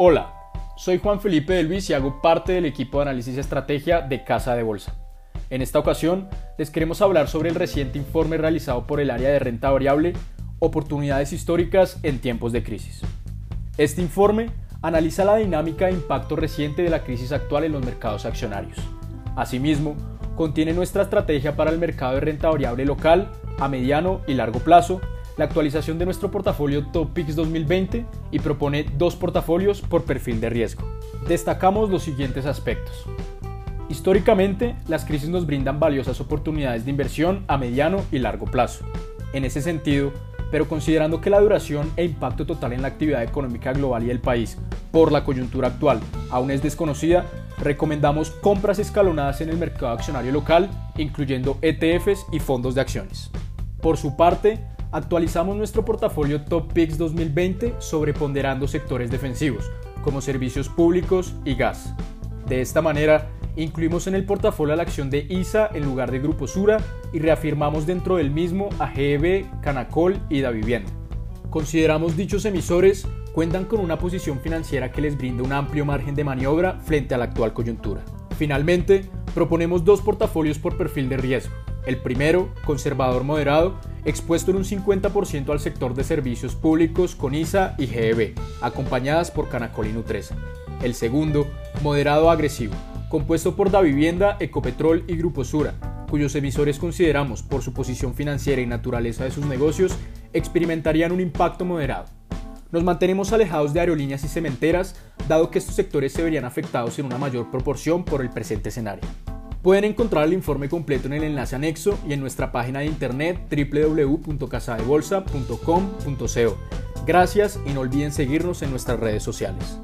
Hola, soy Juan Felipe de Luis y hago parte del equipo de análisis y estrategia de Casa de Bolsa. En esta ocasión les queremos hablar sobre el reciente informe realizado por el área de renta variable Oportunidades históricas en tiempos de crisis. Este informe analiza la dinámica e impacto reciente de la crisis actual en los mercados accionarios. Asimismo, contiene nuestra estrategia para el mercado de renta variable local a mediano y largo plazo la actualización de nuestro portafolio Top Picks 2020 y propone dos portafolios por perfil de riesgo. Destacamos los siguientes aspectos. Históricamente, las crisis nos brindan valiosas oportunidades de inversión a mediano y largo plazo. En ese sentido, pero considerando que la duración e impacto total en la actividad económica global y del país por la coyuntura actual aún es desconocida, recomendamos compras escalonadas en el mercado accionario local, incluyendo ETFs y fondos de acciones. Por su parte, actualizamos nuestro portafolio Top Picks 2020 sobreponderando sectores defensivos, como servicios públicos y gas. De esta manera, incluimos en el portafolio la acción de ISA en lugar de Grupo Sura y reafirmamos dentro del mismo a GEB, Canacol y Da Vivienda. Consideramos dichos emisores cuentan con una posición financiera que les brinda un amplio margen de maniobra frente a la actual coyuntura. Finalmente, proponemos dos portafolios por perfil de riesgo. El primero, conservador moderado, expuesto en un 50% al sector de servicios públicos con ISA y GEB, acompañadas por Canacol y Nutresa. El segundo, moderado agresivo, compuesto por Da Vivienda, Ecopetrol y Grupo Sura, cuyos emisores consideramos, por su posición financiera y naturaleza de sus negocios, experimentarían un impacto moderado. Nos mantenemos alejados de aerolíneas y cementeras, dado que estos sectores se verían afectados en una mayor proporción por el presente escenario. Pueden encontrar el informe completo en el enlace anexo y en nuestra página de internet www.casadebolsa.com.co. Gracias y no olviden seguirnos en nuestras redes sociales.